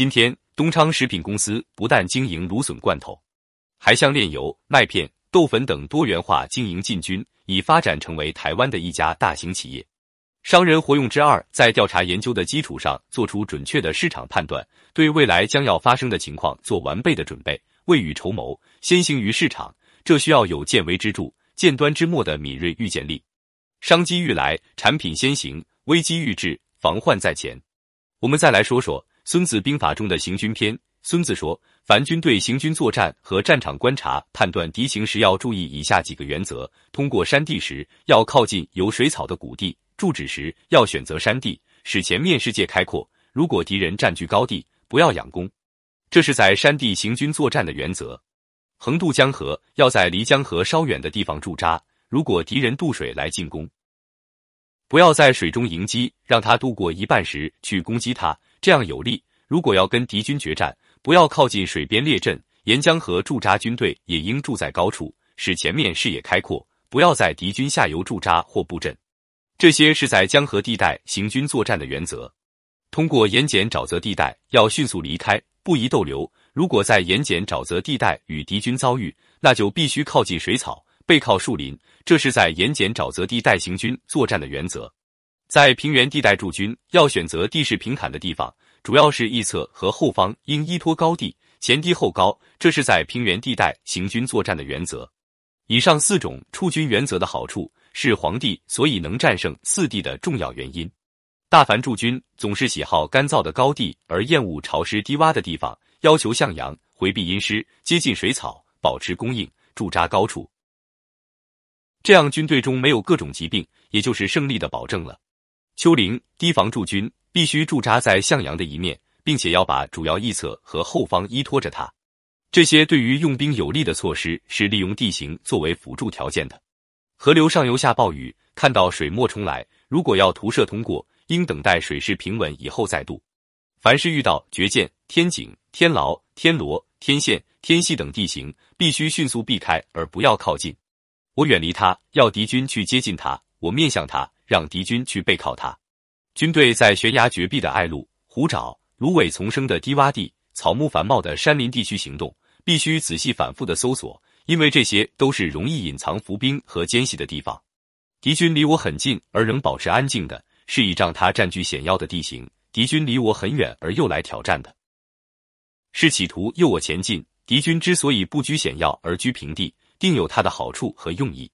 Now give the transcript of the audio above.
今天，东昌食品公司不但经营芦笋罐头，还向炼油、麦片、豆粉等多元化经营进军，已发展成为台湾的一家大型企业。商人活用之二，在调查研究的基础上，做出准确的市场判断，对未来将要发生的情况做完备的准备，未雨绸缪，先行于市场。这需要有见微知著、见端之末的敏锐预见力。商机欲来，产品先行；危机欲至，防患在前。我们再来说说。《孙子兵法》中的行军篇，孙子说：凡军队行军作战和战场观察判断敌情时，要注意以下几个原则：通过山地时，要靠近有水草的谷地；驻止时，要选择山地，使前面世界开阔。如果敌人占据高地，不要仰攻。这是在山地行军作战的原则。横渡江河，要在离江河稍远的地方驻扎。如果敌人渡水来进攻，不要在水中迎击，让他渡过一半时去攻击他。这样有利。如果要跟敌军决战，不要靠近水边列阵，沿江河驻扎军队也应住在高处，使前面视野开阔。不要在敌军下游驻扎或布阵。这些是在江河地带行军作战的原则。通过盐碱沼泽地带，要迅速离开，不宜逗留。如果在盐碱沼泽地带与敌军遭遇，那就必须靠近水草，背靠树林。这是在盐碱沼泽地带行军作战的原则。在平原地带驻军，要选择地势平坦的地方，主要是翼侧和后方应依托高地，前低后高，这是在平原地带行军作战的原则。以上四种处军原则的好处，是皇帝所以能战胜四地的重要原因。大凡驻军总是喜好干燥的高地，而厌恶潮湿低洼的地方，要求向阳，回避阴湿，接近水草，保持供应，驻扎高处。这样军队中没有各种疾病，也就是胜利的保证了。丘陵堤防驻军必须驻扎在向阳的一面，并且要把主要翼侧和后方依托着它。这些对于用兵有利的措施是利用地形作为辅助条件的。河流上游下暴雨，看到水墨冲来，如果要徒涉通过，应等待水势平稳以后再渡。凡是遇到绝涧、天井、天牢、天罗、天线、天隙等地形，必须迅速避开，而不要靠近。我远离它，要敌军去接近它，我面向它。让敌军去背靠他。军队在悬崖绝壁的隘路、湖沼、芦苇丛生的低洼地、草木繁茂的山林地区行动，必须仔细反复的搜索，因为这些都是容易隐藏伏兵和奸细的地方。敌军离我很近而仍保持安静的，是倚仗他占据险要的地形；敌军离我很远而又来挑战的，是企图诱我前进。敌军之所以不居险要而居平地，定有他的好处和用意。